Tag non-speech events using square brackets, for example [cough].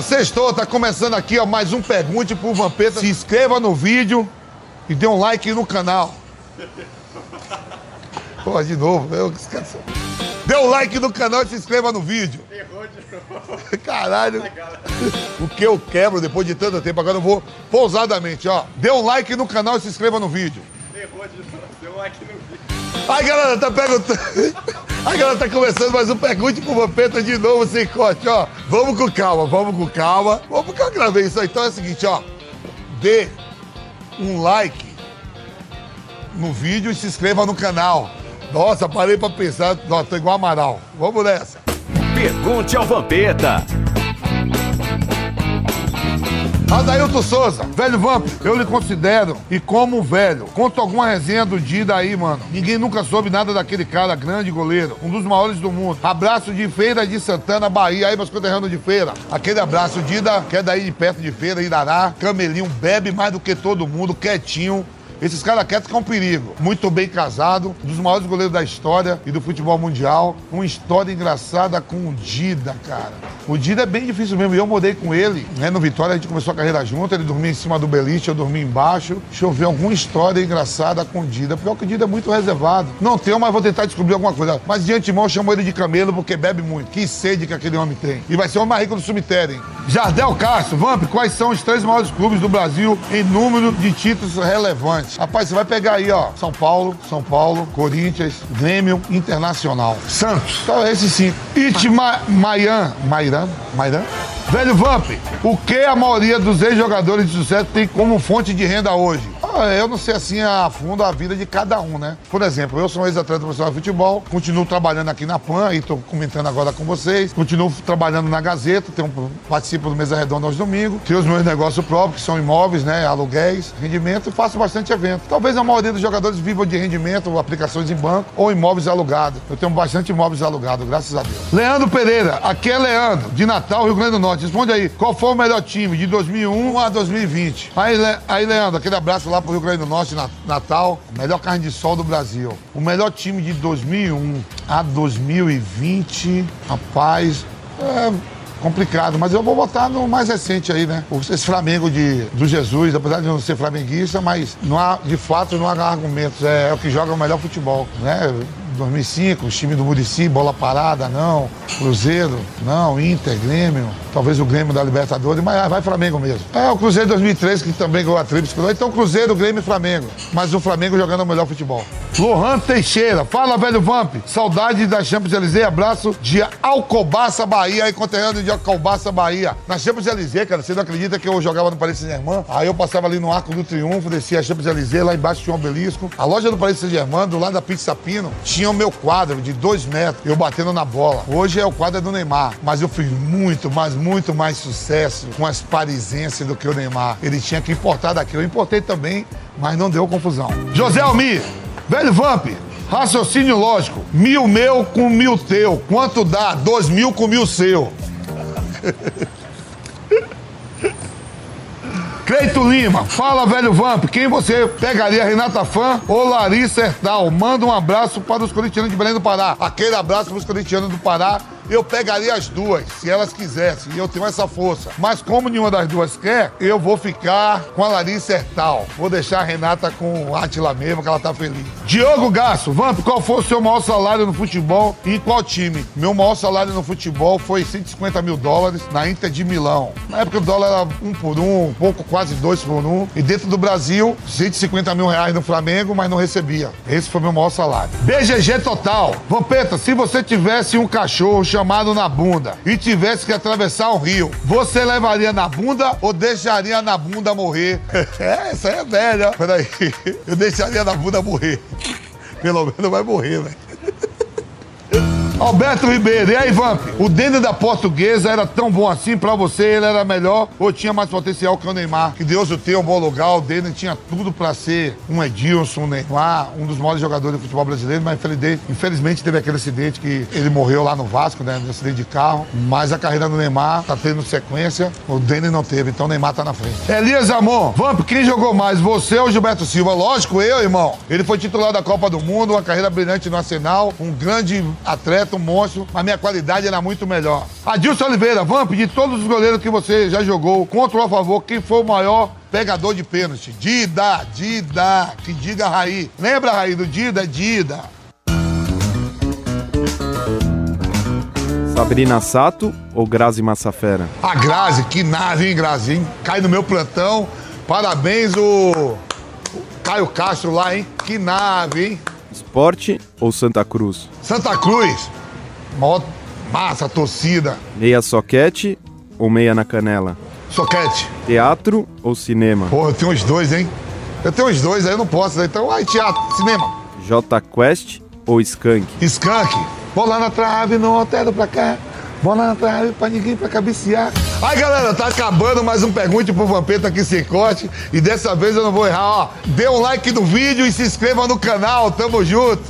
galera, sextou, tá começando aqui, ó, mais um Pergunte pro Vampeta. Se inscreva no vídeo e dê um like no canal. [laughs] Pô, de novo, eu esqueci. Dê um like no canal e se inscreva no vídeo. Errou de novo. [laughs] Caralho. O que eu quebro depois de tanto tempo, agora eu vou pousadamente, ó. Dê um like no canal e se inscreva no vídeo. Errou de novo, dê um like no vídeo. Aí, galera, tá perguntando. [laughs] A galera tá começando mais um Pergunte pro Vampeta de novo, sem corte, ó. Vamos com calma, vamos com calma. Vamos que eu gravei isso aí. Então é o seguinte, ó. Dê um like no vídeo e se inscreva no canal. Nossa, parei pra pensar. Nossa, tô igual Amaral. Vamos nessa. Pergunte ao Vampeta. Adailton Souza, velho Vamp, eu lhe considero e como velho. Conta alguma resenha do Dida aí, mano. Ninguém nunca soube nada daquele cara, grande goleiro, um dos maiores do mundo. Abraço de Feira de Santana, Bahia. Aí, meus conterrâneos de Feira. Aquele abraço, Dida, que é daí de perto de Feira, Irará. Camelinho, bebe mais do que todo mundo, quietinho. Esses caras quietos que é um perigo. Muito bem casado, um dos maiores goleiros da história e do futebol mundial. Uma história engraçada com o Dida, cara. O Dida é bem difícil mesmo. Eu morei com ele, né? No Vitória, a gente começou a carreira junto. Ele dormia em cima do beliche, eu dormia embaixo. Deixa eu ver alguma história engraçada com o Dida. Pior que o Dida é muito reservado. Não tenho, mas vou tentar descobrir alguma coisa. Mas de antemão eu chamo ele de camelo porque bebe muito. Que sede que aquele homem tem. E vai ser o mais rico do cemitério, hein? Jardel Castro, Vamp, quais são os três maiores clubes do Brasil em número de títulos relevantes? Rapaz, você vai pegar aí, ó, São Paulo, São Paulo, Corinthians, Grêmio, Internacional. Santos. Então, esse sim. Itma Maian. Mairan? Mairan? Velho Vamp, o que a maioria dos ex-jogadores de sucesso tem como fonte de renda hoje? Ah, eu não sei assim a fundo a vida de cada um, né? Por exemplo, eu sou um ex-atleta profissional de futebol, continuo trabalhando aqui na PAN, e estou comentando agora com vocês, continuo trabalhando na Gazeta, tenho, participo do Mesa Redonda aos domingos, tenho os meus negócios próprios, que são imóveis, né? Aluguéis, rendimento, e faço bastante evento. Talvez a maioria dos jogadores vivam de rendimento, aplicações em banco ou imóveis alugados. Eu tenho bastante imóveis alugados, graças a Deus. Leandro Pereira, aqui é Leandro, de Natal, Rio Grande do Norte. Responde aí, qual foi o melhor time de 2001 a 2020? Aí, Le... aí Leandro, aquele abraço lá pro Rio Grande do Norte, Natal, melhor carne de sol do Brasil. O melhor time de 2001 a 2020, rapaz, é complicado, mas eu vou botar no mais recente aí, né? Esse Flamengo de, do Jesus, apesar de não ser flamenguista, mas não há, de fato não há argumentos. É, é o que joga o melhor futebol, né? 2005, o time do Murici, bola parada, não. Cruzeiro, não. Inter, Grêmio, talvez o Grêmio da Libertadores, mas vai Flamengo mesmo. É o Cruzeiro 2003 que também ganhou a tríplice Então Cruzeiro, Grêmio e Flamengo. Mas o Flamengo jogando o melhor futebol. Lohan Teixeira, fala velho Vamp. Saudade da Champions Elysée, abraço de Alcobaça, Bahia, aí conterrâneo de Alcobaça, Bahia. Na Champions Elysée, cara, você não acredita que eu jogava no Paris Saint-Germain? Aí eu passava ali no Arco do Triunfo, descia a Champions Elysée, lá embaixo tinha um obelisco. A loja do Paris Saint-Germain, do lado da Pizza Pino, tinha o meu quadro de dois metros, eu batendo na bola. Hoje é o quadro do Neymar, mas eu fiz muito, mas muito mais sucesso com as parisenses do que o Neymar. Ele tinha que importar daqui. Eu importei também, mas não deu confusão. José Almir, velho Vamp, raciocínio lógico. Mil meu com mil teu. Quanto dá? Dois mil com mil seu. [laughs] Cleito Lima, fala velho Vamp, quem você pegaria, Renata Fã ou Larissa Hertal? Manda um abraço para os corintianos de Belém do Pará. Aquele abraço para os corintianos do Pará eu pegaria as duas, se elas quisessem, e eu tenho essa força. Mas como nenhuma das duas quer, eu vou ficar com a Larissa Hertal. Vou deixar a Renata com o Atila mesmo, que ela tá feliz. Diogo Gasso, Vamp, qual foi o seu maior salário no futebol e qual time? Meu maior salário no futebol foi 150 mil dólares na Inter de Milão. Na época o dólar era um por um, um pouco, quase dois por um. E dentro do Brasil, 150 mil reais no Flamengo, mas não recebia. Esse foi meu maior salário. BGG total. Vampeta, se você tivesse um cachorro chamado chamado na bunda e tivesse que atravessar um rio, você levaria na bunda ou deixaria na bunda morrer? [laughs] é, essa é velha. Peraí, eu deixaria na bunda morrer. Pelo menos vai morrer, velho. Alberto Ribeiro, e aí, Vamp? O Dene da Portuguesa era tão bom assim pra você? Ele era melhor ou tinha mais potencial que o Neymar? Que Deus o tenha um bom lugar. O Dene tinha tudo pra ser um Edilson, um Neymar, um dos maiores jogadores do futebol brasileiro, mas infelizmente teve aquele acidente que ele morreu lá no Vasco, né? Acidente de carro. Mas a carreira do Neymar tá tendo sequência. O Dene não teve, então o Neymar tá na frente. Elias Amon, Vamp, quem jogou mais? Você ou Gilberto Silva? Lógico, eu, irmão. Ele foi titular da Copa do Mundo, uma carreira brilhante no Arsenal, um grande atleta completo monstro, mas minha qualidade era muito melhor. Adilson Oliveira, Vamp, de todos os goleiros que você já jogou, contra ou a favor, quem foi o maior pegador de pênalti? Dida, Dida, que diga Raí. Lembra, Raí, do Dida? Dida. Sabrina Sato ou Grazi Massafera? A Grazi, que nave, hein, Grazi, hein? Cai no meu plantão. Parabéns, o Caio Castro lá, hein? Que nave, hein? Esporte ou Santa Cruz? Santa Cruz. Mó massa, torcida. Meia soquete ou meia na canela? Soquete. Teatro ou cinema? Porra, eu tenho os dois, hein? Eu tenho os dois, aí eu não posso. né? Então, ai, teatro, cinema. J Quest ou Skank? Skunk. Vou lá na trave, não altero pra cá. Vou lá na trave pra ninguém pra cabecear. Aí, galera, tá acabando mais um Pergunte pro Vampeta aqui sem corte. E dessa vez eu não vou errar, ó. Dê um like no vídeo e se inscreva no canal. Tamo junto.